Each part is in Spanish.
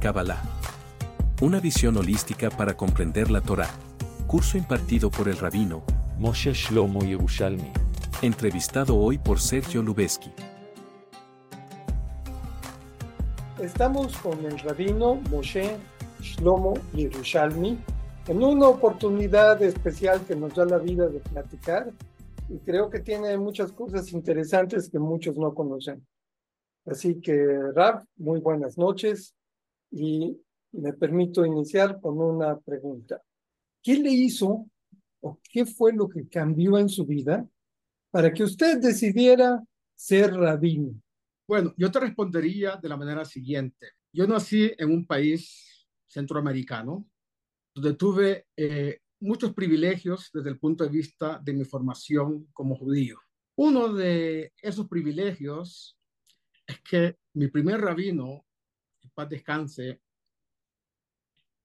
Kabbalah. Una visión holística para comprender la Torá. Curso impartido por el rabino Moshe Shlomo Yerushalmi. Entrevistado hoy por Sergio Lubeski. Estamos con el rabino Moshe Shlomo Yerushalmi en una oportunidad especial que nos da la vida de platicar y creo que tiene muchas cosas interesantes que muchos no conocen. Así que, Rab, muy buenas noches y me permito iniciar con una pregunta. ¿Qué le hizo o qué fue lo que cambió en su vida para que usted decidiera ser rabino? Bueno, yo te respondería de la manera siguiente. Yo nací en un país centroamericano donde tuve eh, muchos privilegios desde el punto de vista de mi formación como judío. Uno de esos privilegios es que mi primer rabino, paz descanse,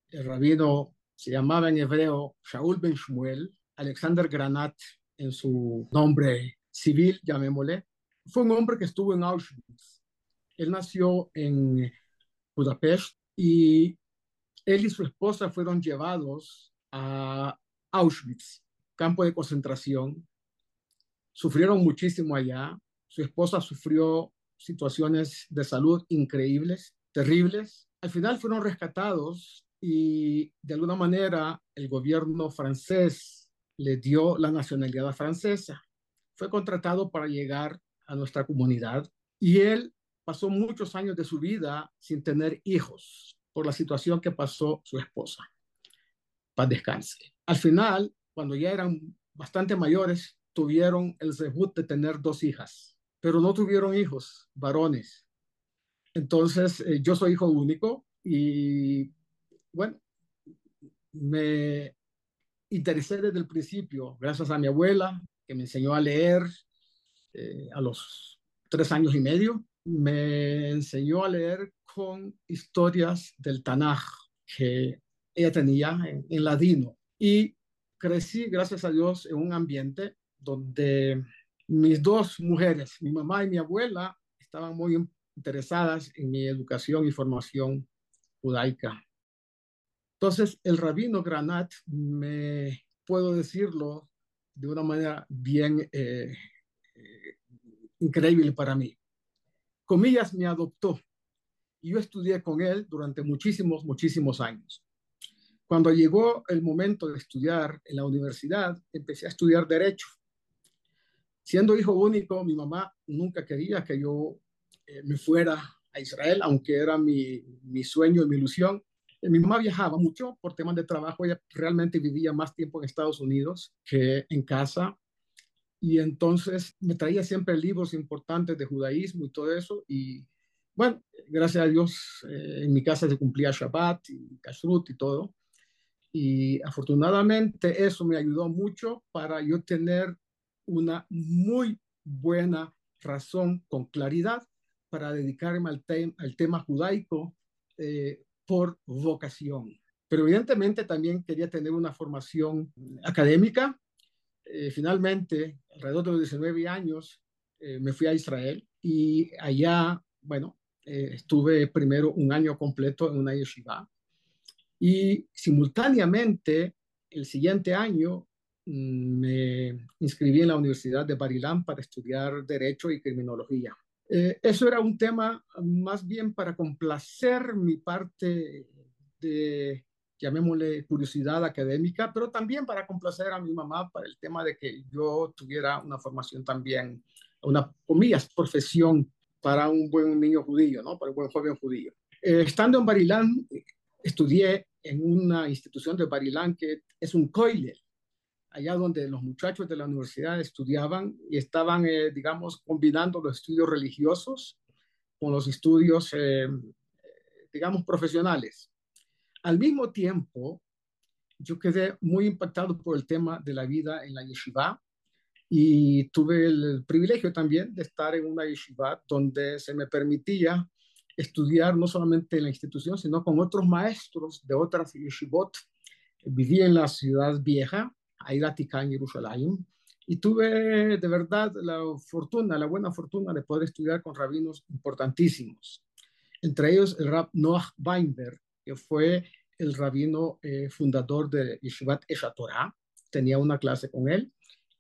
el rabino se llamaba en hebreo Shaul Ben Shmuel, Alexander Granat en su nombre civil, llamémosle, fue un hombre que estuvo en Auschwitz. Él nació en Budapest y él y su esposa fueron llevados a Auschwitz, campo de concentración. Sufrieron muchísimo allá. Su esposa sufrió situaciones de salud increíbles, terribles. Al final fueron rescatados y de alguna manera el gobierno francés le dio la nacionalidad francesa. Fue contratado para llegar a nuestra comunidad y él pasó muchos años de su vida sin tener hijos por la situación que pasó su esposa. Paz descanse. Al final, cuando ya eran bastante mayores, tuvieron el debut de tener dos hijas pero no tuvieron hijos, varones. Entonces, eh, yo soy hijo único y, bueno, me interesé desde el principio, gracias a mi abuela, que me enseñó a leer eh, a los tres años y medio. Me enseñó a leer con historias del Tanaj que ella tenía en, en ladino. Y crecí, gracias a Dios, en un ambiente donde mis dos mujeres, mi mamá y mi abuela, estaban muy interesadas en mi educación y formación judaica. Entonces, el rabino Granat, me puedo decirlo de una manera bien eh, eh, increíble para mí. Comillas, me adoptó y yo estudié con él durante muchísimos, muchísimos años. Cuando llegó el momento de estudiar en la universidad, empecé a estudiar derecho Siendo hijo único, mi mamá nunca quería que yo eh, me fuera a Israel, aunque era mi, mi sueño y mi ilusión. Eh, mi mamá viajaba mucho por temas de trabajo, ella realmente vivía más tiempo en Estados Unidos que en casa. Y entonces me traía siempre libros importantes de judaísmo y todo eso. Y bueno, gracias a Dios, eh, en mi casa se cumplía Shabbat y Kashrut y todo. Y afortunadamente eso me ayudó mucho para yo tener una muy buena razón con claridad para dedicarme al, al tema judaico eh, por vocación. Pero evidentemente también quería tener una formación académica. Eh, finalmente, alrededor de los 19 años, eh, me fui a Israel y allá, bueno, estuve primero un año completo en una yeshiva y simultáneamente el siguiente año me inscribí en la Universidad de Barilán para estudiar Derecho y Criminología. Eh, eso era un tema más bien para complacer mi parte de, llamémosle, curiosidad académica, pero también para complacer a mi mamá para el tema de que yo tuviera una formación también, una, comillas, profesión para un buen niño judío, ¿no? Para un buen joven judío. Eh, estando en Barilán, estudié en una institución de Barilán que es un koilel, allá donde los muchachos de la universidad estudiaban y estaban, eh, digamos, combinando los estudios religiosos con los estudios, eh, digamos, profesionales. Al mismo tiempo, yo quedé muy impactado por el tema de la vida en la yeshiva y tuve el privilegio también de estar en una yeshiva donde se me permitía estudiar no solamente en la institución, sino con otros maestros de otras yeshivot. Viví en la ciudad vieja, Ailática en Jerusalén. Y tuve de verdad la fortuna, la buena fortuna de poder estudiar con rabinos importantísimos. entre ellos el rab Noah Weinberg, que fue el rabino eh, fundador de Yeshivat Eshatorah, tenía una clase con él,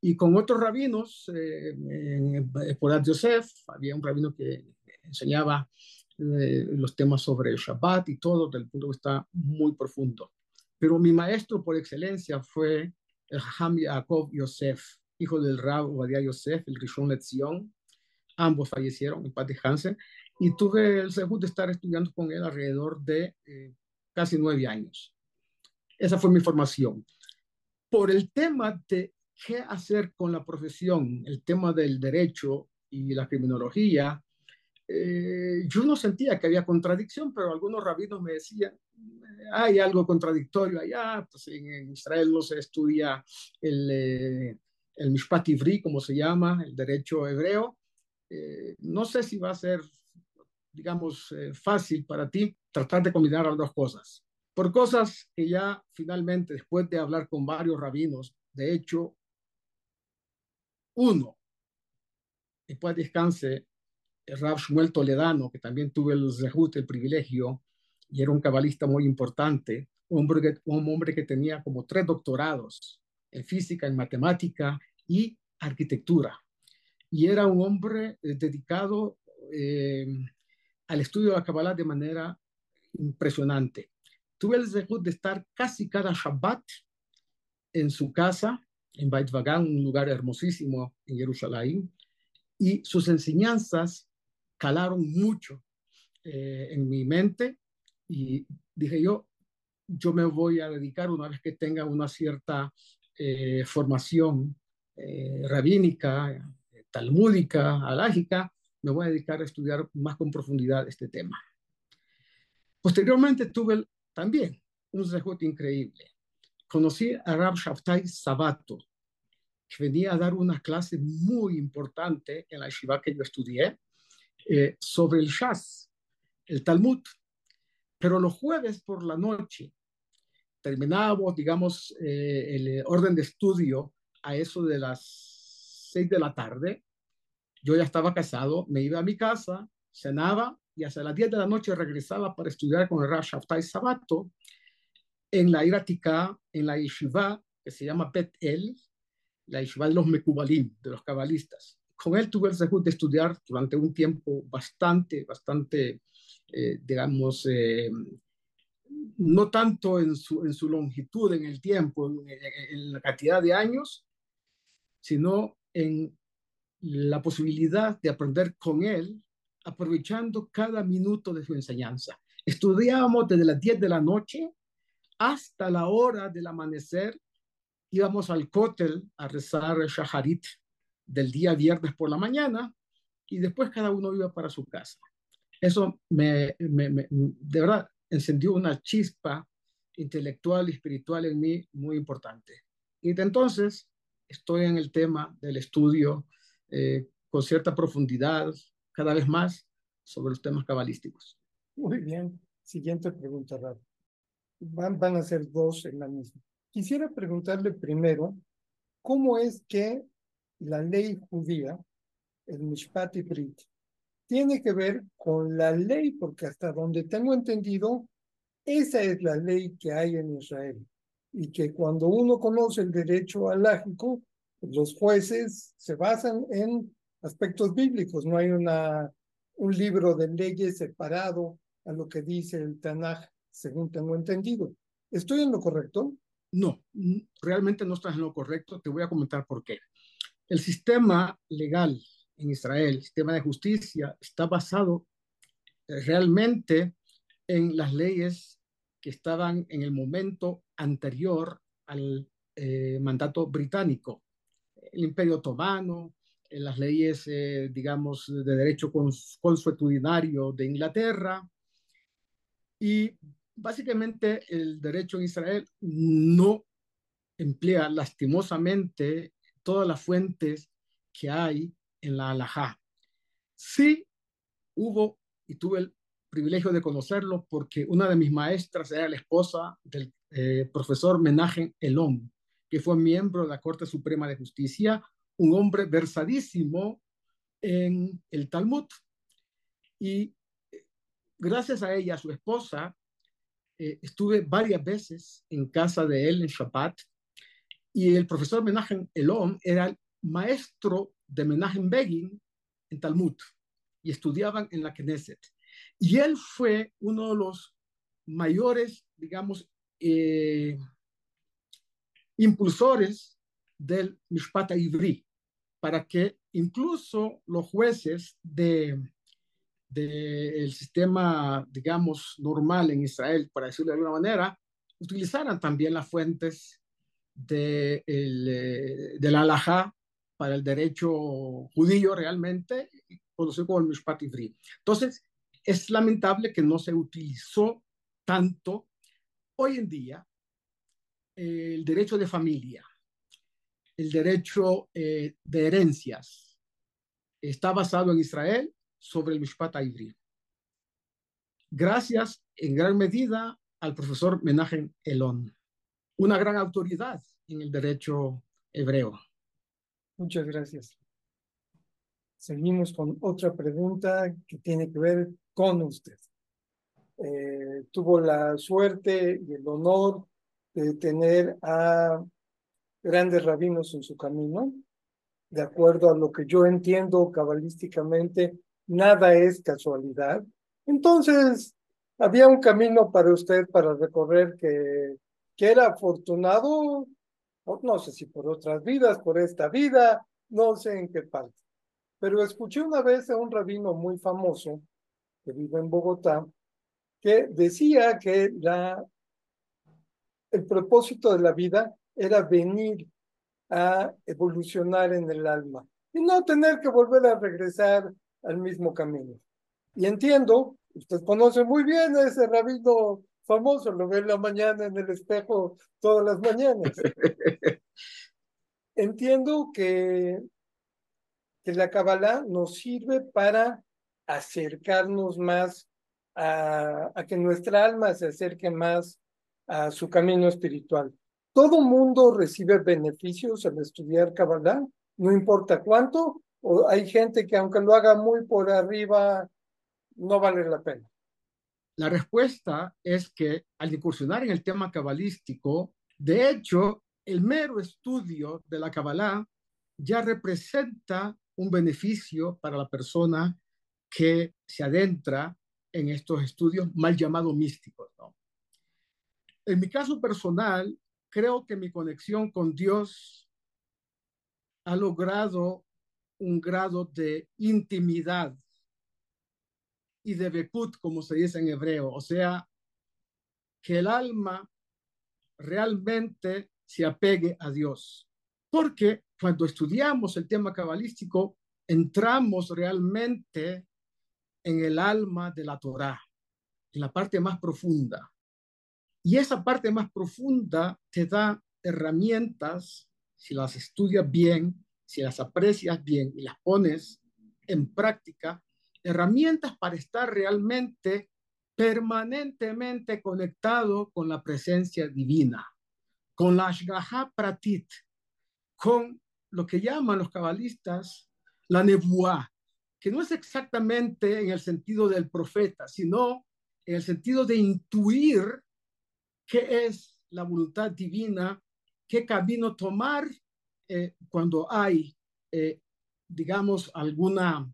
y con otros rabinos, eh, en Porat Yosef, había un rabino que enseñaba eh, los temas sobre el Shabbat y todo, desde el punto de vista muy profundo. Pero mi maestro por excelencia fue el Haham Yaakov Yosef, hijo del Rab Obadiah Yosef, el Rishon Lezion. Ambos fallecieron en paz Hansen y tuve el segundo de estar estudiando con él alrededor de eh, casi nueve años. Esa fue mi formación. Por el tema de qué hacer con la profesión, el tema del derecho y la criminología, eh, yo no sentía que había contradicción, pero algunos rabinos me decían, hay algo contradictorio allá, pues en, Israel no se estudia el, eh, el Mishpat Ivri, como se llama, el derecho hebreo. Eh, no sé si va a ser, digamos, fácil para ti tratar de combinar las dos cosas. Por cosas que ya finalmente, después de hablar con varios rabinos, de hecho, uno, después descanse, el Rab Shmuel Toledano, que también tuve el el privilegio, y era un cabalista muy importante, hombre, que, un hombre que tenía como tres doctorados en física, en matemática y arquitectura. Y era un hombre eh, dedicado eh, al estudio de la Kabbalah de manera impresionante. Tuve el zehut de estar casi cada Shabbat en su casa, en Beit Vagan, un lugar hermosísimo en Jerusalén, y sus enseñanzas calaron mucho eh, en mi mente y dije yo, yo me voy a dedicar una vez que tenga una cierta eh, formación eh, rabínica, talmúdica, alágica, me voy a dedicar a estudiar más con profundidad este tema. Posteriormente tuve también un zehut increíble. Conocí a Rab Shabtai Sabato, que venía a dar una clase muy importante en la yeshiva que yo estudié, eh, sobre el Shas, el Talmud. Pero los jueves por la noche terminábamos, digamos, eh, el orden de estudio a eso de las seis de la tarde. Yo ya estaba casado, me iba a mi casa, cenaba y hasta las 10 de la noche regresaba para estudiar con el Rav Shaftai Sabato en la Iratica, en la yeshiva que se llama Bet El, la yeshiva de los Mekubalim, de los cabalistas con él tuve el de estudiar durante un tiempo bastante, bastante, eh, digamos, eh, no tanto en su, en su longitud, en el tiempo, en, la cantidad de años, sino en la posibilidad de aprender con él, aprovechando cada minuto de su enseñanza. Estudiábamos desde las 10 de la noche hasta la hora del amanecer, íbamos al cótel a rezar Shaharit, del día viernes por la mañana y después cada uno iba para su casa. Eso me, de verdad encendió una chispa intelectual y espiritual en mí muy importante. Y de entonces estoy en el tema del estudio eh, con cierta profundidad, cada vez más, sobre los temas cabalísticos. Muy bien. Siguiente pregunta, Rab. Van, van a ser dos en la misma. Quisiera preguntarle primero, ¿cómo es que la ley judía, el Mishpat Brit, tiene que ver con la ley, porque hasta donde tengo entendido, esa es la ley que hay en Israel. Y que cuando uno conoce el derecho alágico, los jueces se basan en aspectos bíblicos. No hay una, un libro de leyes separado a lo que dice el Tanaj, según tengo entendido. ¿Estoy en lo correcto? No, realmente no estás en lo correcto. Te voy a comentar por qué. El sistema legal en Israel, el sistema de justicia, está basado eh, realmente en las leyes que estaban en el momento anterior al eh, mandato británico, el Imperio Otomano, en las leyes, eh, digamos, de derecho consuetudinario de Inglaterra. Y básicamente el derecho en Israel no emplea lastimosamente todas las fuentes que hay en la Alajá. Sí hubo, y tuve el privilegio de conocerlo, porque una de mis maestras era la esposa del eh, profesor Menajen Elón, que fue miembro de la Corte Suprema de Justicia, un hombre versadísimo en el Talmud. Y gracias a ella, su esposa, eh, estuve varias veces en casa de él en Shabbat y el profesor Menachem Elom era el maestro de Menachem Begin en Talmud y estudiaban en la Knesset. Y él fue uno de los mayores, digamos, eh, impulsores del Mishpat Ivri, para que incluso los jueces de del sistema, digamos, normal en Israel, para decirlo de alguna manera, utilizaran también las fuentes de, eh, de la para el derecho judío realmente, conocido como el Mishpat Ivri. Entonces, es lamentable que no se utilizó tanto hoy en día el derecho de familia, el derecho eh, de herencias, está basado en Israel sobre el Mishpat Ivri. Gracias en gran medida al profesor Menachem Elon, una gran autoridad en el derecho hebreo. Muchas gracias. Seguimos con otra pregunta que tiene que ver con usted. Eh, tuvo la suerte y el honor de tener a grandes rabinos en su camino. De acuerdo a lo que yo entiendo cabalísticamente, nada es casualidad. Entonces, había un camino para usted para recorrer que, que era afortunado, no sé si por otras vidas, por esta vida, no sé en qué parte. Pero escuché una vez a un rabino muy famoso que vive en Bogotá, que decía que la, el propósito de la vida era venir a evolucionar en el alma y no tener que volver a regresar al mismo camino. Y entiendo, usted conoce muy bien a ese rabino famoso, lo ve en la mañana en el espejo todas las mañanas. entiendo que, que la Kabbalah nos sirve para acercarnos más a, a que nuestra alma se acerque más a su camino espiritual. Todo mundo recibe beneficios al estudiar Kabbalah, no importa cuánto, o hay gente que aunque lo haga muy por arriba, no vale la pena. La respuesta es que al incursionar en el tema cabalístico, de hecho, el mero estudio de la Kabbalah ya representa un beneficio para la persona que se adentra en estos estudios mal llamados místicos. En mi caso personal, creo que mi conexión con Dios ha logrado un grado de intimidad y de bekut, como se dice en hebreo, o sea, que el alma realmente se apegue a Dios. Porque cuando estudiamos el tema cabalístico, entramos realmente en el alma de la Torá, en la parte más profunda. Y esa parte más profunda te da herramientas, si las estudias bien, si las aprecias bien y las pones en práctica, herramientas para estar realmente permanentemente conectado con la presencia divina, con la Ashgaha Pratit, con lo que llaman los cabalistas la nebuá, que no es exactamente en el sentido del profeta, sino en el sentido de intuir qué es la voluntad divina, qué camino tomar eh, cuando hay, eh, digamos, alguna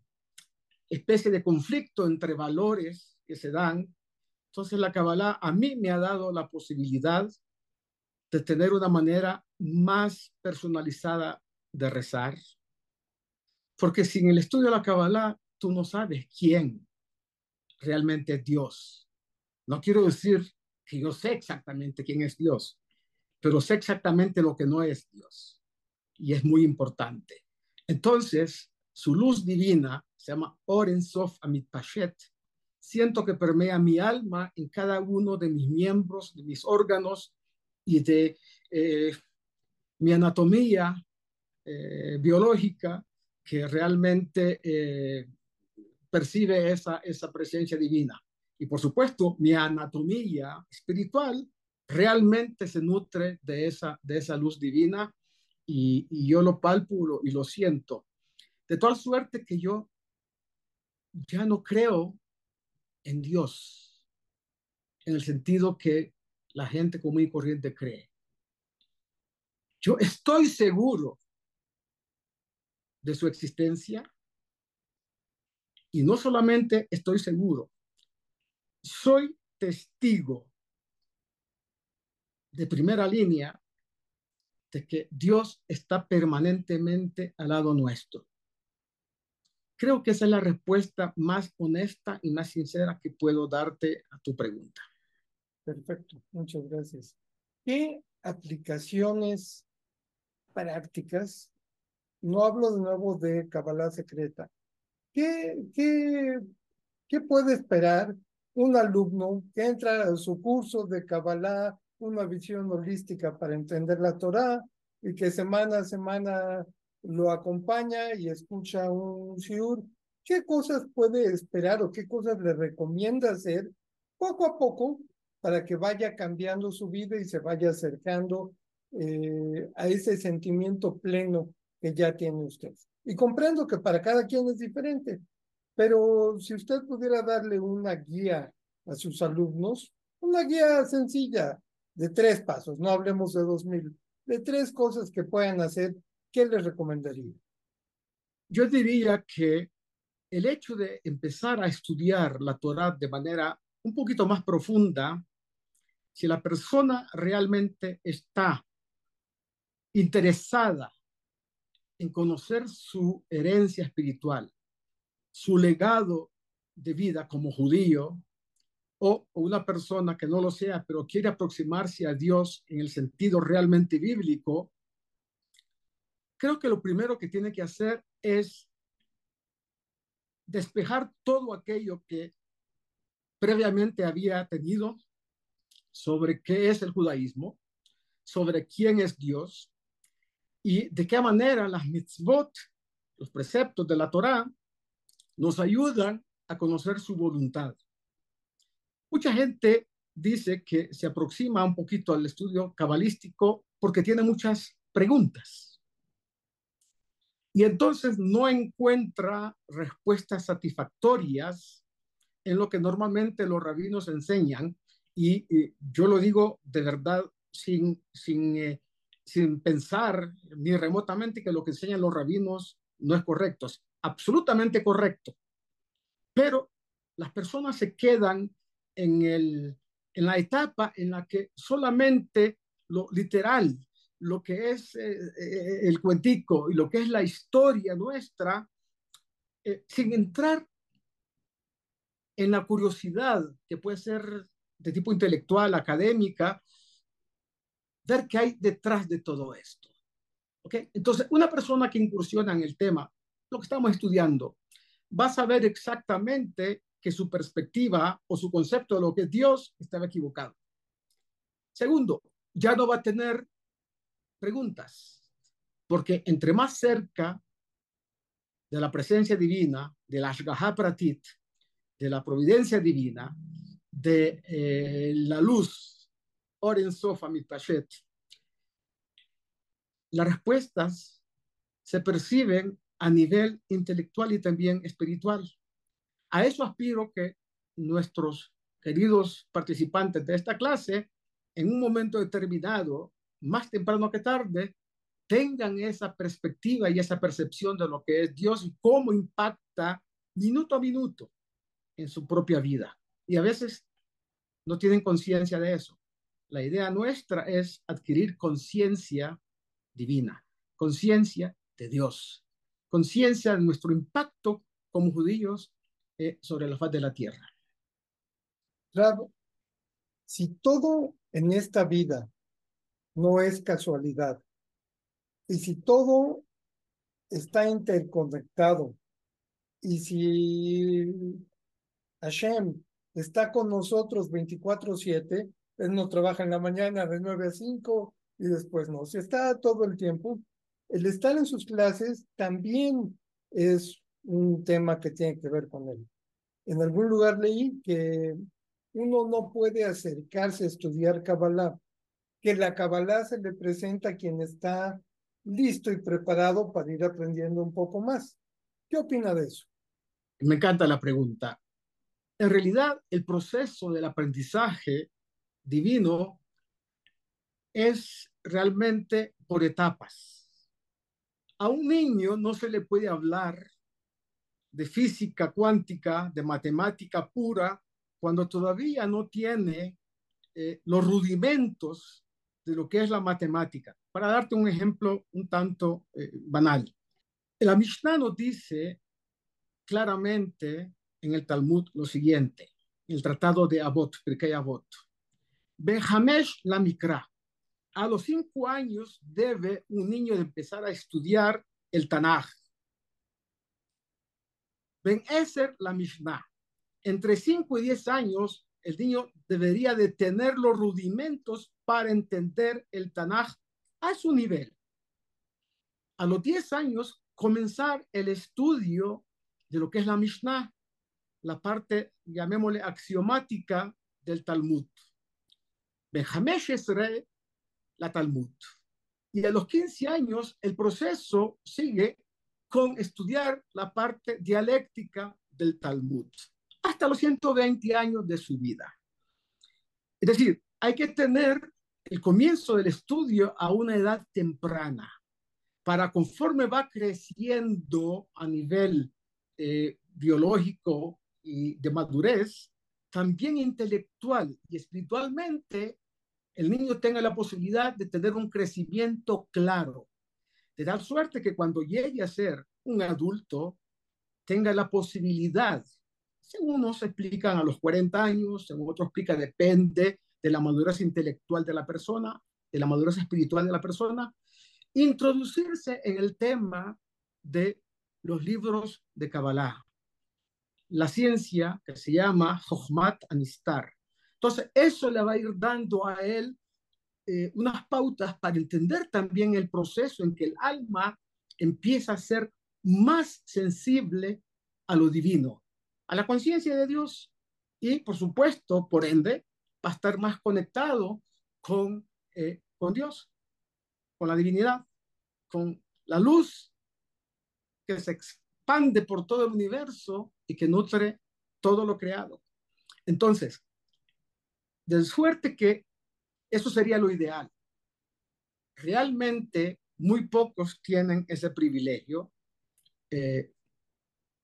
especie de conflicto entre valores que se dan, entonces la Kabbalah a mí me ha dado la posibilidad de tener una manera más personalizada de rezar, porque sin el estudio de la Kabbalah tú no sabes quién realmente es Dios. No quiero decir que yo sé exactamente quién es Dios, pero sé exactamente lo que no es Dios y es muy importante. Entonces, su luz divina se llama Oren. Siento que permea mi alma en cada uno de mis miembros, de mis órganos y de eh, mi anatomía eh, biológica que realmente eh, percibe esa, esa presencia divina. Y por supuesto, mi anatomía espiritual realmente se nutre de esa, de esa luz divina y, yo lo palpo y lo siento. De tal suerte que yo ya no creo en Dios, en el sentido que la gente común y corriente cree. Yo estoy seguro de su existencia y no solamente estoy seguro, soy testigo de primera línea de que Dios está permanentemente al lado nuestro. Creo que esa es la respuesta más honesta y más sincera que puedo darte a tu pregunta. Perfecto, muchas gracias. ¿Qué aplicaciones prácticas? No hablo de nuevo de Kabbalah secreta. ¿Qué, qué, qué puede esperar un alumno que entra a su curso de Kabbalah, una visión holística para entender la Torah y que semana a semana lo acompaña y escucha un shiur, ¿qué cosas puede esperar o qué cosas le recomienda hacer poco a poco para que vaya cambiando su vida y se vaya acercando eh, a ese sentimiento pleno que ya tiene usted? Y comprendo que para cada quien es diferente, pero si usted pudiera darle una guía a sus alumnos, una guía sencilla de tres pasos, no hablemos de dos mil, de tres cosas que puedan hacer ¿qué les recomendaría? Yo diría que el hecho de empezar a estudiar la Torah de manera un poquito más profunda, si la persona realmente está interesada en conocer su herencia espiritual, su legado de vida como judío, o una persona que no lo sea, pero quiere aproximarse a Dios en el sentido realmente bíblico, creo que lo primero que tiene que hacer es despejar todo aquello que previamente había tenido sobre qué es el judaísmo, sobre quién es Dios y de qué manera las mitzvot, los preceptos de la Torá, nos ayudan a conocer su voluntad. Mucha gente dice que se aproxima un poquito al estudio cabalístico porque tiene muchas preguntas y entonces no encuentra respuestas satisfactorias en lo que normalmente los rabinos enseñan. Y, yo lo digo de verdad sin, sin, eh, sin pensar ni remotamente que lo que enseñan los rabinos no es correcto, es absolutamente correcto. Pero las personas se quedan en, el, en la etapa en la que solamente lo literal, lo que es eh, eh, el cuentico y lo que es la historia nuestra, eh, sin entrar en la curiosidad que puede ser de tipo intelectual, académica, ver qué hay detrás de todo esto. ¿Okay? Entonces, una persona que incursiona en el tema, lo que estamos estudiando, va a saber exactamente que su perspectiva o su concepto de lo que es Dios estaba equivocado. Segundo, ya no va a tener preguntas, porque entre más cerca de la presencia divina, de la Ashgaha Pratit, de la providencia divina, de eh, la luz, Oren Sofa Mitpashet, las respuestas se perciben a nivel intelectual y también espiritual. A eso aspiro que nuestros queridos participantes de esta clase, en un momento determinado, más temprano que tarde, tengan esa perspectiva y esa percepción de lo que es Dios y cómo impacta minuto a minuto en su propia vida. Y a veces no tienen conciencia de eso. La idea nuestra es adquirir conciencia divina, conciencia de Dios, conciencia de nuestro impacto como judíos eh, sobre la faz de la tierra. Claro, si todo en esta vida no es casualidad. Y si todo está interconectado y si Hashem está con nosotros 24/7, él no trabaja en la mañana de 9 a 5 y después no. Si está todo el tiempo, el estar en sus clases también es un tema que tiene que ver con él. En algún lugar leí que uno no puede acercarse a estudiar Kabbalah que la Kabbalah se le presenta a quien está listo y preparado para ir aprendiendo un poco más. ¿Qué opina de eso? Me encanta la pregunta. En realidad, el proceso del aprendizaje divino es realmente por etapas. A un niño no se le puede hablar de física cuántica, de matemática pura, cuando todavía no tiene eh, los rudimentos de lo que es la matemática. Para darte un ejemplo un tanto eh, banal. La Mishnah nos dice claramente en el Talmud lo siguiente, el tratado de Abot, Pirkei Abot. Benjamesh la Mikra. A los cinco años debe un niño empezar a estudiar el Tanaj. Ben Eser la Mishnah. Entre cinco y diez años, el niño debería de tener los rudimentos para entender el Tanaj a su nivel. A los diez años, comenzar el estudio de lo que es la Mishnah, la parte, llamémosle, axiomática del Talmud. Benjamesh Esre, la Talmud. Y a los 15 años, el proceso sigue con estudiar la parte dialéctica del Talmud, hasta los 120 años de su vida. Es decir, hay que tener el comienzo del estudio a una edad temprana, para conforme va creciendo a nivel eh, biológico y de madurez, también intelectual y espiritualmente, el niño tenga la posibilidad de tener un crecimiento claro, de dar suerte que cuando llegue a ser un adulto, tenga la posibilidad, según unos explican a los 40 años, según otros explican, depende de la madurez intelectual de la persona, de la madurez espiritual de la persona, introducirse en el tema de los libros de Kabbalah, la ciencia que se llama Jochmat Anistar. Entonces, eso le va a ir dando a él eh, unas pautas para entender también el proceso en que el alma empieza a ser más sensible a lo divino, a la conciencia de Dios y, por supuesto, por ende, va a estar más conectado con, eh, con Dios, con la divinidad, con la luz que se expande por todo el universo y que nutre todo lo creado. Entonces, de suerte que eso sería lo ideal. Realmente muy pocos tienen ese privilegio. Eh,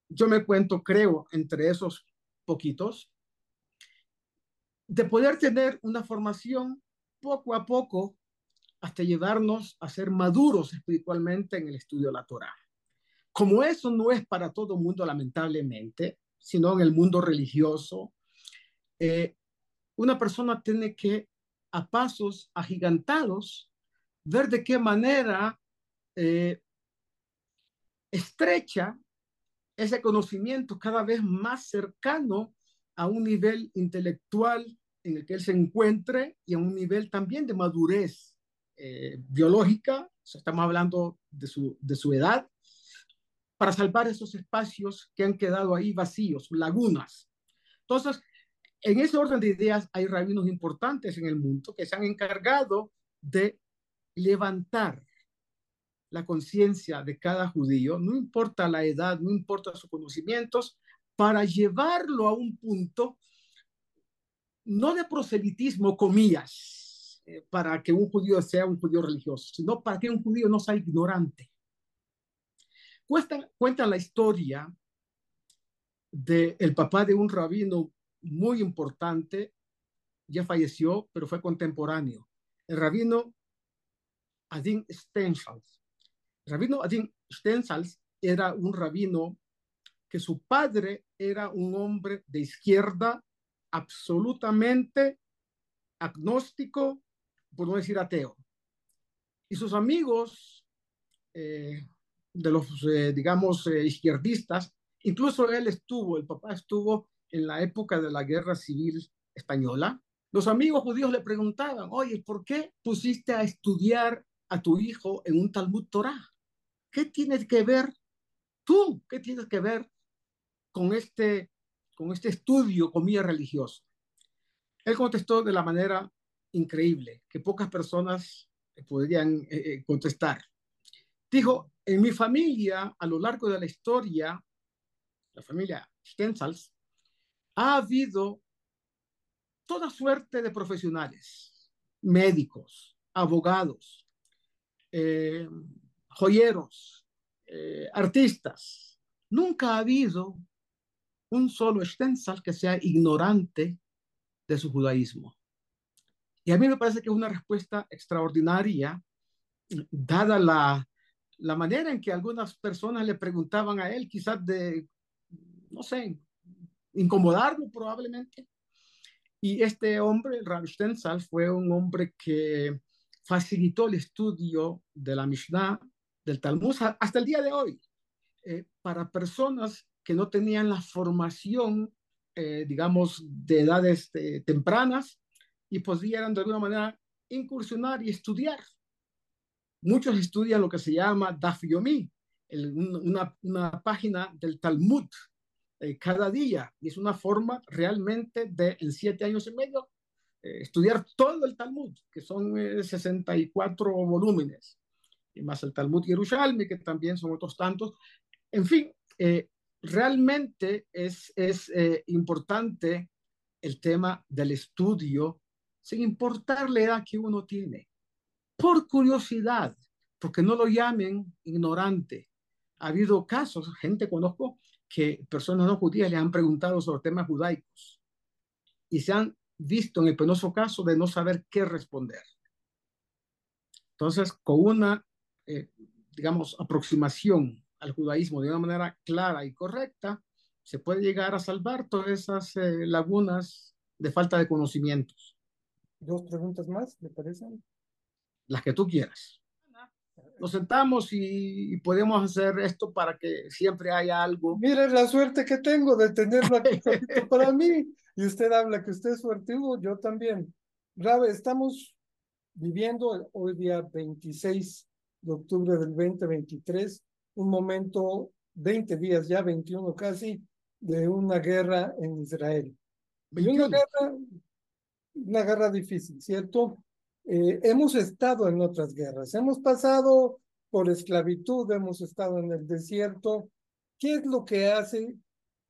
yo me cuento, creo, entre esos poquitos, de poder tener una formación poco a poco hasta llevarnos a ser maduros espiritualmente en el estudio de la Torah. Como eso no es para todo mundo, lamentablemente, sino en el mundo religioso, eh, una persona tiene que, a pasos agigantados, ver de qué manera eh, estrecha ese conocimiento cada vez más cercano a un nivel intelectual en el que él se encuentre y a un nivel también de madurez eh, biológica, estamos hablando de su, de su edad, para salvar esos espacios que han quedado ahí vacíos, lagunas. Entonces, en ese orden de ideas hay rabinos importantes en el mundo que se han encargado de levantar la conciencia de cada judío, no importa la edad, no importa sus conocimientos, para llevarlo a un punto no de proselitismo, comillas, eh, para que un judío sea un judío religioso, sino para que un judío no sea ignorante. Cuentan, cuentan la historia del papá de un rabino muy importante, ya falleció, pero fue contemporáneo, el rabino Adin Stensals. Rabino Adin Stensals era un rabino que su padre era un hombre de izquierda absolutamente agnóstico, por no decir ateo. Y sus amigos eh, de los, eh, digamos, eh, izquierdistas, incluso él estuvo, el papá estuvo en la época de la guerra civil española, los amigos judíos le preguntaban, oye, ¿por qué pusiste a estudiar a tu hijo en un Talmud Torah? ¿Qué tienes que ver tú? ¿Qué tienes que ver con este, con este estudio, comillas, religioso? Él contestó de la manera increíble, que pocas personas podrían eh, eh, contestar. Dijo, en mi familia, a lo largo de la historia, la familia Stenzals, ha habido toda suerte de profesionales, médicos, abogados, eh, joyeros, eh, artistas. Nunca ha habido un solo Stensal que sea ignorante de su judaísmo. Y a mí me parece que es una respuesta extraordinaria, dada la, la manera en que algunas personas le preguntaban a él, quizás de, no sé, incomodarlo probablemente. Y este hombre, Rav Stensal, fue un hombre que facilitó el estudio de la Mishnah, del Talmud, hasta el día de hoy, eh, para personas que no tenían la formación, eh, digamos, de edades eh, tempranas y podían de alguna manera incursionar y estudiar. Muchos estudian lo que se llama Daf Yomi, una, una, página del Talmud eh, cada día, y es una forma realmente de, en siete años y medio, estudiar todo el Talmud, que son 64 volúmenes, más el Talmud Yerushalmi, que también son otros tantos. En fin, realmente es, es eh, importante el tema del estudio, sin importar la edad que uno tiene, por curiosidad, porque no lo llamen ignorante. Ha habido casos, gente conozco, que personas no judías le han preguntado sobre temas judaicos y se han visto en el penoso caso de no saber qué responder. Entonces, con una, eh, digamos, aproximación al judaísmo de una manera clara y correcta, se puede llegar a salvar todas esas eh, lagunas de falta de conocimientos. Dos preguntas más, ¿le parecen? Las que tú quieras. Nos sentamos y, podemos hacer esto para que siempre haya algo. Mire la suerte que tengo de tenerlo aquí para mí. Y usted habla que usted es suertudo, yo también. Rabe, estamos viviendo hoy día 26 de octubre del 2023 un momento, 20 días ya, 21 casi, de una guerra en Israel. Y una guerra, una guerra difícil, ¿cierto? Eh, hemos estado en otras guerras, hemos pasado por esclavitud, hemos estado en el desierto. ¿Qué es lo que hace,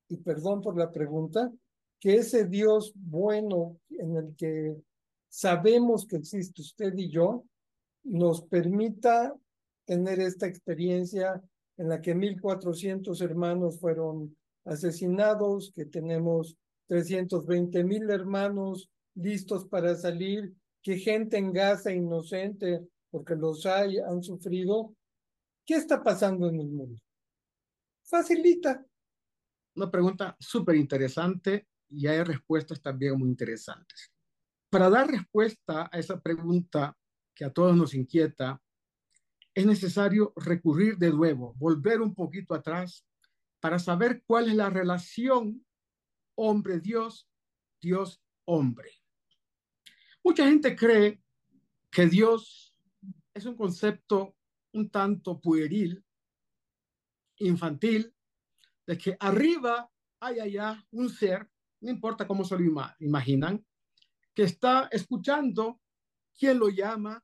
y perdón por la pregunta, que ese Dios bueno en el que sabemos que existe usted y yo, nos permita tener esta experiencia en la que 1.400 hermanos fueron asesinados, que tenemos 320 mil hermanos listos para salir, que gente en Gaza inocente, porque los hay, han sufrido. ¿Qué está pasando en el mundo? Facilita. Una pregunta súper interesante y hay respuestas también muy interesantes. Para dar respuesta a esa pregunta que a todos nos inquieta, es necesario recurrir de nuevo, volver un poquito atrás para saber cuál es la relación hombre-Dios, Dios-hombre. Mucha gente cree que Dios es un concepto un tanto pueril, infantil, de que arriba hay allá un ser, no importa cómo se lo imaginan, que está escuchando quién lo llama,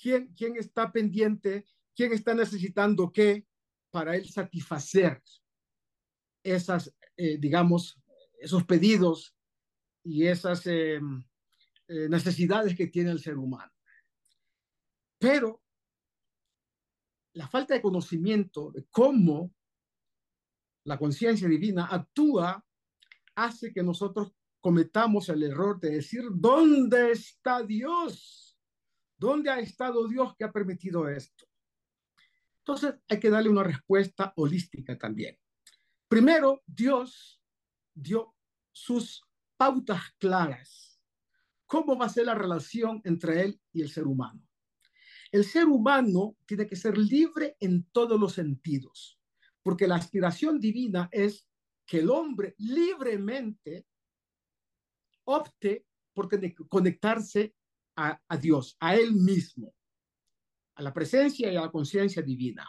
quién, está pendiente, quién está necesitando qué para él satisfacer esas, eh, digamos, esos pedidos y esas eh, eh, necesidades que tiene el ser humano. Pero la falta de conocimiento de cómo la conciencia divina actúa hace que nosotros cometamos el error de decir, ¿dónde está Dios? ¿Dónde ha estado Dios que ha permitido esto? Entonces hay que darle una respuesta holística también. Primero, Dios dio sus pautas claras. ¿Cómo va a ser la relación entre Él y el ser humano? El ser humano tiene que ser libre en todos los sentidos, porque la aspiración divina es que el hombre libremente opte por conectarse a, Dios, a Él mismo, a la presencia y a la conciencia divina.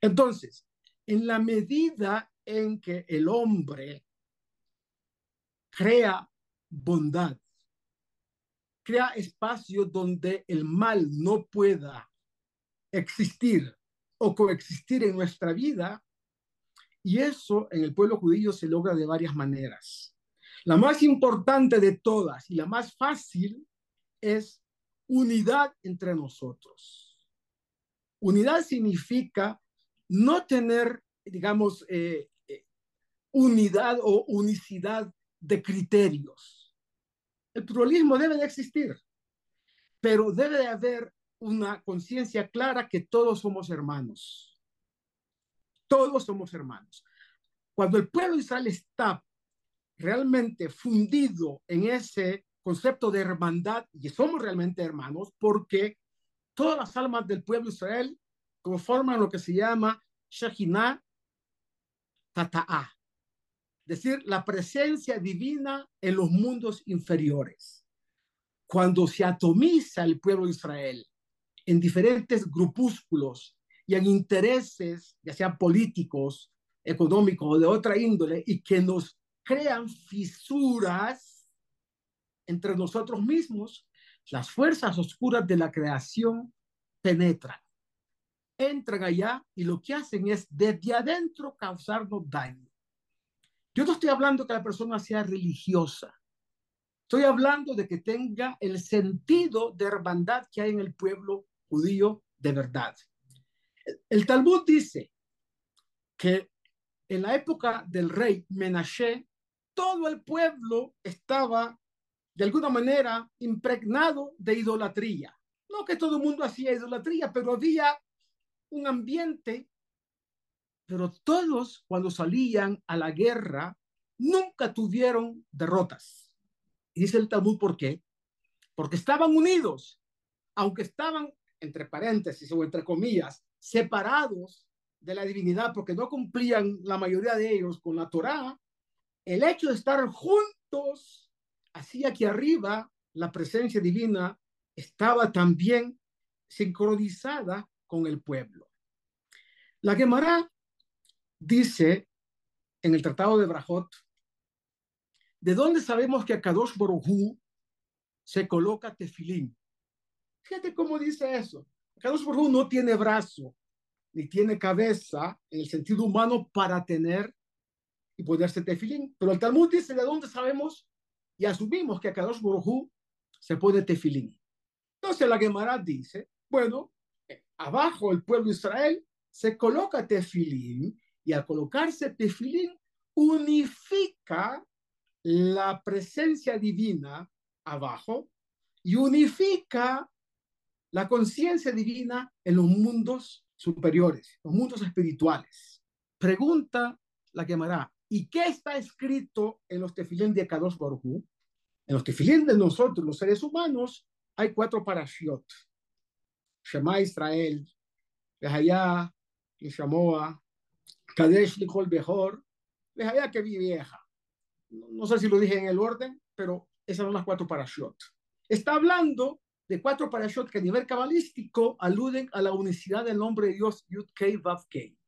Entonces, en la medida en que el hombre crea bondad, crea espacio donde el mal no pueda existir o coexistir en nuestra vida, y eso en el pueblo judío se logra de varias maneras. La más importante de todas y la más fácil es unidad entre nosotros. Unidad significa no tener, digamos, eh, eh, unidad o unicidad de criterios. El pluralismo debe de existir, pero debe de haber una conciencia clara que todos somos hermanos. Todos somos hermanos. Cuando el pueblo de está realmente fundido en ese concepto de hermandad, y somos realmente hermanos, porque todas las almas del pueblo de Israel conforman lo que se llama Shekinah Tata'a, es decir, la presencia divina en los mundos inferiores. Cuando se atomiza el pueblo de Israel en diferentes grupúsculos y en intereses, ya sean políticos, económicos o de otra índole, y que nos crean fisuras entre nosotros mismos, las fuerzas oscuras de la creación penetran, entran allá y lo que hacen es desde adentro causarnos daño. Yo no estoy hablando que la persona sea religiosa, estoy hablando de que tenga el sentido de hermandad que hay en el pueblo judío de verdad. El Talmud dice que en la época del rey Menashe, todo el pueblo estaba de alguna manera impregnado de idolatría. No que todo el mundo hacía idolatría, pero había un ambiente, pero todos cuando salían a la guerra nunca tuvieron derrotas. Y dice el Talmud, ¿por qué? Porque estaban unidos, aunque estaban, entre paréntesis o entre comillas, separados de la divinidad porque no cumplían la mayoría de ellos con la Torá, el hecho de estar juntos hacía que arriba la presencia divina estaba también sincronizada con el pueblo. La Gemara dice en el Tratado de Brajot, ¿de dónde sabemos que a Kadosh Borujú se coloca tefilín? Fíjate cómo dice eso. Kadosh Borujú no tiene brazo, ni tiene cabeza en el sentido humano para tener y ponerse tefilín. Pero el Talmud dice de dónde sabemos y asumimos que a Kadosh Borujú se pone tefilín. Entonces la Gemara dice, bueno, eh, abajo el pueblo de Israel se coloca tefilín y al colocarse tefilín unifica la presencia divina abajo y unifica la conciencia divina en los mundos superiores, los mundos espirituales. Pregunta la quemará, ¿y qué está escrito en los tefilín de Kadosh Baruj En los tefilín de nosotros, los seres humanos, hay cuatro parashiot. Shema Israel, Behayá, Shamoa, Kadesh Likol Behor, Behayá que vi vieja. No, sé si lo dije en el orden, pero esas son las cuatro parashiot. Está hablando de cuatro parashot que a nivel cabalístico aluden a la unicidad del nombre de Dios Yud Kei Vav Kei,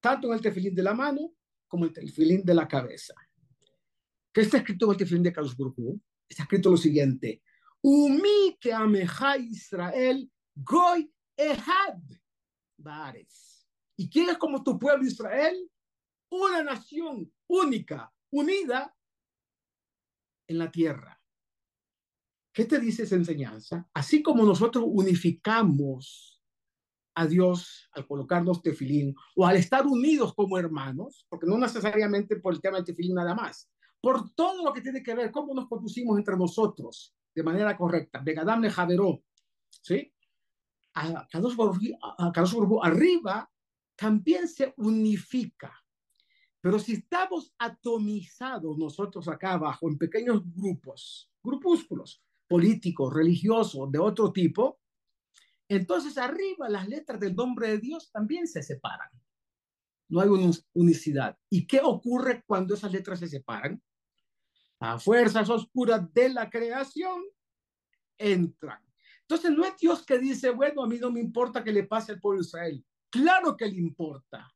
tanto en el tefilín de la mano como el tefilín de la cabeza. ¿Qué está escrito en el tefilín de Carlos Burgu? Está escrito lo siguiente: Umi que ameja Israel goy ehad bares. ¿Y quién como tu pueblo Israel? Una nación única, unida en la tierra. ¿Qué te dice esa enseñanza? Así como nosotros unificamos a Dios al colocarnos tefilín o al estar unidos como hermanos, porque no necesariamente por el tema del tefilín nada más, por todo lo que tiene que ver cómo nos conducimos entre nosotros de manera correcta. Begadam le javeró, ¿sí? A Kadosh arriba también se unifica. Pero si estamos atomizados nosotros acá abajo en pequeños grupos, grupúsculos, políticos, religiosos, de otro tipo, entonces arriba las letras del nombre de Dios también se separan. No hay unicidad. ¿Y qué ocurre cuando esas letras se separan? Las fuerzas oscuras de la creación entran. Entonces no es Dios que dice, bueno, a mí no me importa que le pase al pueblo de Israel. Claro que le importa.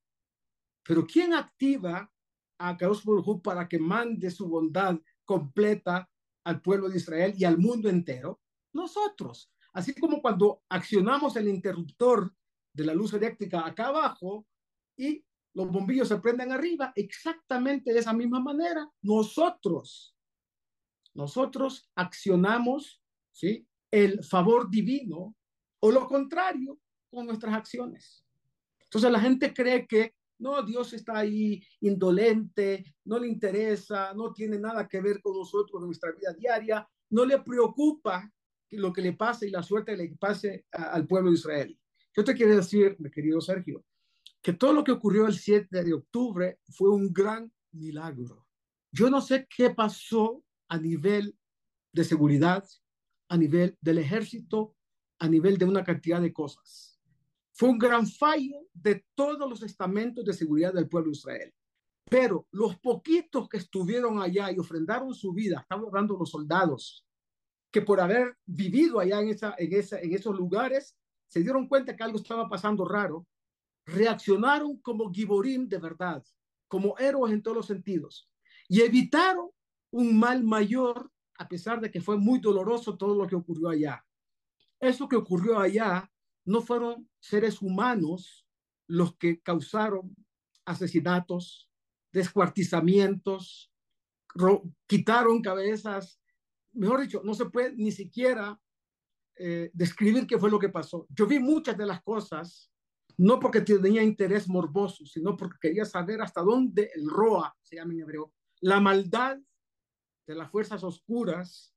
Pero ¿quién activa a Kadosh Baruj para que mande su bondad completa al pueblo de Israel y al mundo entero? Nosotros. Así como cuando accionamos el interruptor de la luz eléctrica acá abajo y los bombillos se prenden arriba, exactamente de esa misma manera, nosotros nosotros accionamos ¿sí? el favor divino o lo contrario con nuestras acciones. Entonces la gente cree que no, Dios está ahí indolente, no le interesa, no tiene nada que ver con nosotros en nuestra vida diaria, no le preocupa lo que le pase y la suerte que le pase al pueblo de Israel. Yo te quiero decir, mi querido Sergio, que todo lo que ocurrió el 7 de octubre fue un gran milagro. Yo no sé qué pasó a nivel de seguridad, a nivel del ejército, a nivel de una cantidad de cosas. Fue un gran fallo de todos los estamentos de seguridad del pueblo de Israel. Pero los poquitos que estuvieron allá y ofrendaron su vida, estamos hablando de los soldados, que por haber vivido allá en, esa, en, esa, en esos lugares, se dieron cuenta que algo estaba pasando raro, reaccionaron como giborim de verdad, como héroes en todos los sentidos, y evitaron un mal mayor, a pesar de que fue muy doloroso todo lo que ocurrió allá. Eso que ocurrió allá no fueron seres humanos los que causaron asesinatos, descuartizamientos, quitaron cabezas, mejor dicho, no se puede ni siquiera eh, describir qué fue lo que pasó. Yo vi muchas de las cosas, no porque tenía interés morboso, sino porque quería saber hasta dónde el Roa, se llama en hebreo, la maldad de las fuerzas oscuras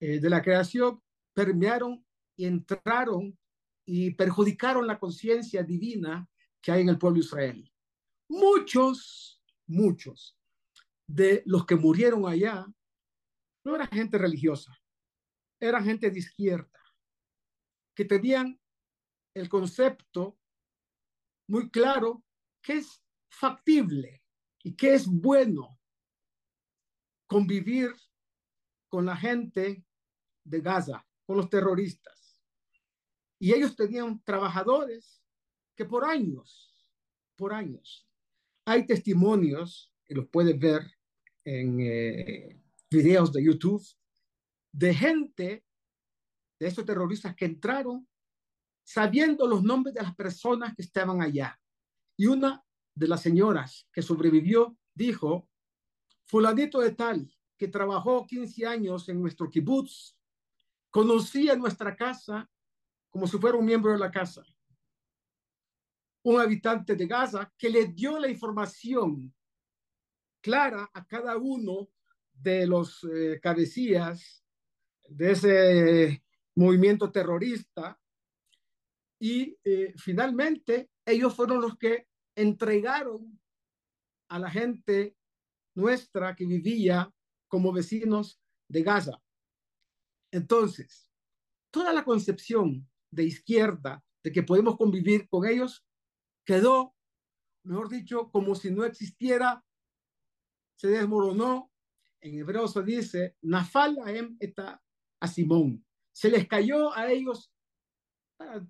eh, de la creación permearon y entraron y perjudicaron la conciencia divina que hay en el pueblo de Israel. Muchos, muchos de los que murieron allá no era gente religiosa, era gente de izquierda, que tenían el concepto muy claro que es factible y que es bueno convivir con la gente de Gaza, con los terroristas. Y ellos tenían trabajadores que por años, por años, hay testimonios, que los puedes ver en eh, videos de YouTube, de gente, de estos terroristas que entraron sabiendo los nombres de las personas que estaban allá. Y una de las señoras que sobrevivió dijo, fulanito de tal, que trabajó 15 años en nuestro kibutz, conocía nuestra casa como si fuera un miembro de la casa. Un habitante de Gaza que le dio la información clara a cada uno de los eh, cabecillas de ese movimiento terrorista y eh, finalmente ellos fueron los que entregaron a la gente nuestra que vivía como vecinos de Gaza. Entonces, toda la concepción de izquierda de que podemos convivir con ellos quedó, mejor dicho, como si no existiera, se desmoronó. En hebreo se dice, Nafal Aem eta a Simón. Se les cayó a ellos,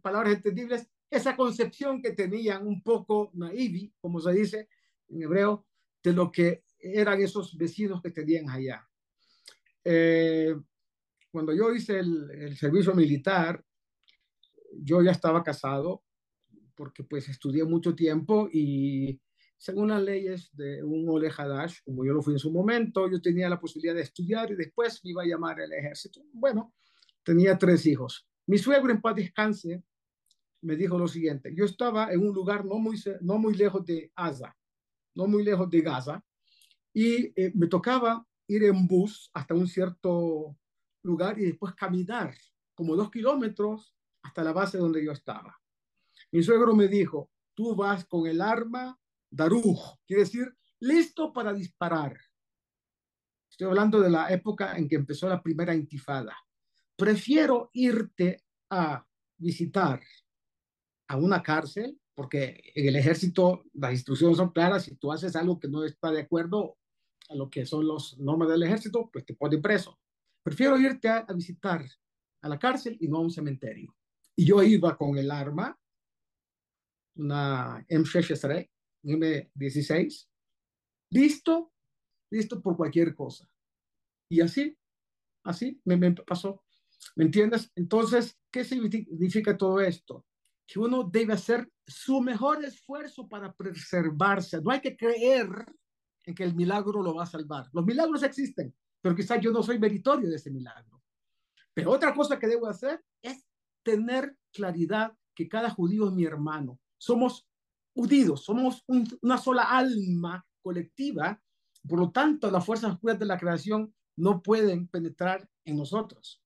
palabras entendibles, esa concepción que tenían un poco naivi, como se dice en hebreo, de lo que eran esos vecinos que tenían allá. Eh, cuando yo hice el, el, servicio militar, yo ya estaba casado porque pues estudié mucho tiempo y según las leyes de un Ole Hadash, como yo lo fui en su momento, yo tenía la posibilidad de estudiar y después me iba a llamar al ejército. Bueno, tenía tres hijos. Mi suegro en paz descanse me dijo lo siguiente, yo estaba en un lugar no muy, no muy lejos de Gaza, no muy lejos de Gaza, y eh, me tocaba ir en bus hasta un cierto lugar y después caminar como dos kilómetros hasta la base donde yo estaba. Mi suegro me dijo, tú vas con el arma Daruj, quiere decir listo para disparar. Estoy hablando de la época en que empezó la primera intifada. Prefiero irte a visitar a una cárcel, porque en el ejército las instrucciones son claras, si tú haces algo que no está de acuerdo a lo que son los normas del ejército, pues te ponen preso. Prefiero irte a, visitar a la cárcel y no a un cementerio. Y yo iba con el arma, una M16, M16, listo, listo por cualquier cosa. Y así, así me, me pasó. ¿Me entiendes? Entonces, ¿qué significa todo esto? Que uno debe hacer su mejor esfuerzo para preservarse. No hay que creer en que el milagro lo va a salvar. Los milagros existen, pero quizás yo no soy meritorio de ese milagro. Pero otra cosa que debo hacer es tener claridad que cada judío es mi hermano. Somos unidos, somos una sola alma colectiva, por lo tanto las fuerzas oscuras de la creación no pueden penetrar en nosotros.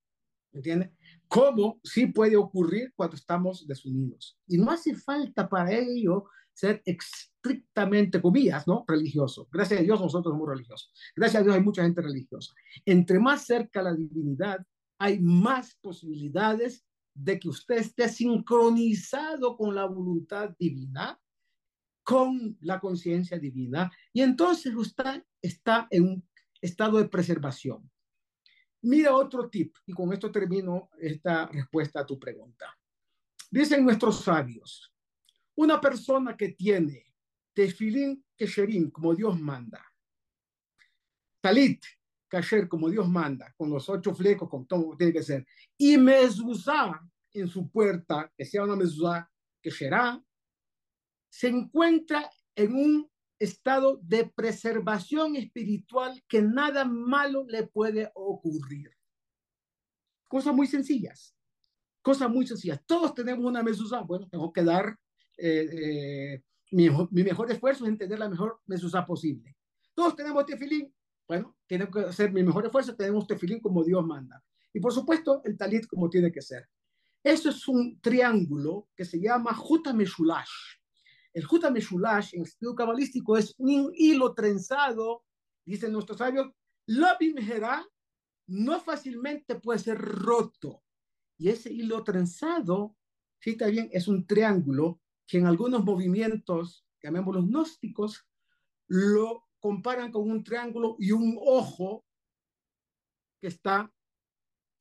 ¿Entiendes? Como sí puede ocurrir cuando estamos desunidos. Y no hace falta para ello ser estrictamente, comillas, ¿no? Religioso. Gracias a Dios nosotros somos religiosos. Gracias a Dios hay mucha gente religiosa. Entre más cerca la divinidad, hay más posibilidades de que usted esté sincronizado con la voluntad divina, con la conciencia divina, y entonces usted está en un estado de preservación. Mira otro tip, y con esto termino esta respuesta a tu pregunta. Dicen nuestros sabios, una persona que tiene tefilín kesherim, como Dios manda, talit kasher, como Dios manda, con los ocho flecos, con todo tiene que ser, y mezuzá en su puerta, que sea una mezuzá será, se encuentra en un estado de preservación espiritual que nada malo le puede ocurrir. Cosas muy sencillas, cosas muy sencillas. Todos tenemos una mezuzá. Bueno, tengo que dar eh, eh, mi, mi, mejor esfuerzo es entender la mejor mezuzá posible. Todos tenemos tefilín. Bueno, tiene que hacer mi mejor esfuerzo. Tenemos tefilín como Dios manda. Y por supuesto, el talit como tiene que ser. Eso es un triángulo que se llama Juta Meshulash. El Juta Meshulash en estudio cabalístico es un hilo trenzado, dicen nuestros sabios, la bimjera no fácilmente puede ser roto. Y ese hilo trenzado, sí, bien, es un triángulo que en algunos movimientos, llamémoslos gnósticos, lo comparan con un triángulo y un ojo que está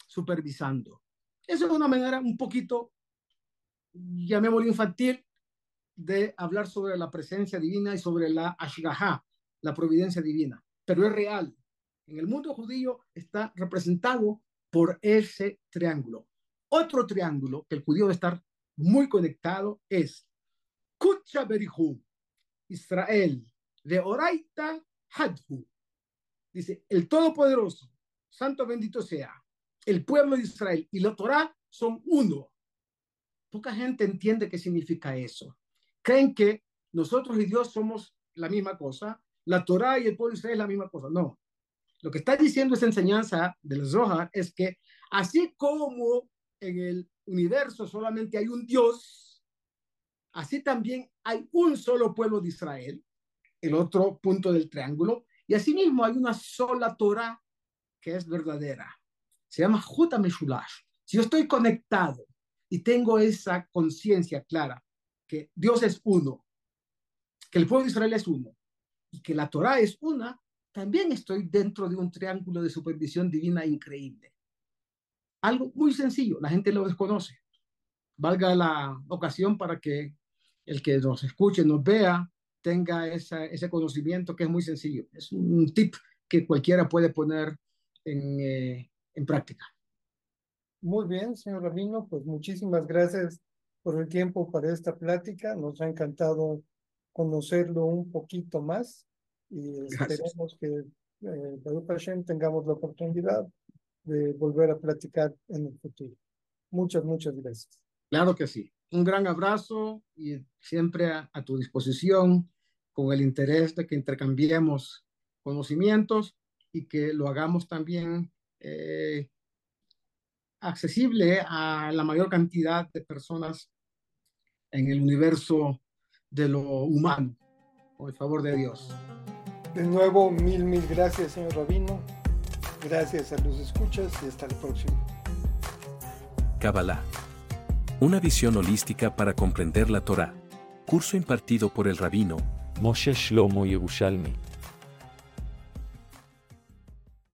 supervisando. Eso es una manera un poquito, llamémoslo infantil, de hablar sobre la presencia divina y sobre la ashgaha, la providencia divina, pero es real. En el mundo judío está representado por ese triángulo. Otro triángulo que el judío debe estar muy conectado es Kutcha Berihu, Israel, de Oraita Hadhu. Dice, el Todopoderoso, Santo bendito sea, el pueblo de Israel y la Torah son uno. Poca gente entiende qué significa eso creen que nosotros y Dios somos la misma cosa, la Torah y el pueblo de Israel es la misma cosa. No. Lo que está diciendo esa enseñanza del Zohar es que así como en el universo solamente hay un Dios, así también hay un solo pueblo de Israel, el otro punto del triángulo, y asimismo hay una sola Torah que es verdadera. Se llama Juta Meshulash. Si yo estoy conectado y tengo esa conciencia clara que Dios es uno, que el pueblo de Israel es uno y que la Torah es una, también estoy dentro de un triángulo de supervisión divina increíble. Algo muy sencillo, la gente lo desconoce. Valga la ocasión para que el que nos escuche, nos vea, tenga ese conocimiento que es muy sencillo. Es un tip que cualquiera puede poner en, eh, práctica. Muy bien, señor Rabino, pues muchísimas gracias por el tiempo para esta plática. Nos ha encantado conocerlo un poquito más y esperemos que eh, tengamos la oportunidad de volver a platicar en el futuro. Muchas, muchas gracias. Claro que sí. Un gran abrazo y siempre a, tu disposición con el interés de que intercambiemos conocimientos y que lo hagamos también eh, accesible a la mayor cantidad de personas en el universo de lo humano, por el favor de Dios. De nuevo, mil, mil gracias, señor Rabino. Gracias a los escuchas y hasta el próximo. Kabbalah. Una visión holística para comprender la Torah. Curso impartido por el rabino Moshe Shlomo Yerushalmi.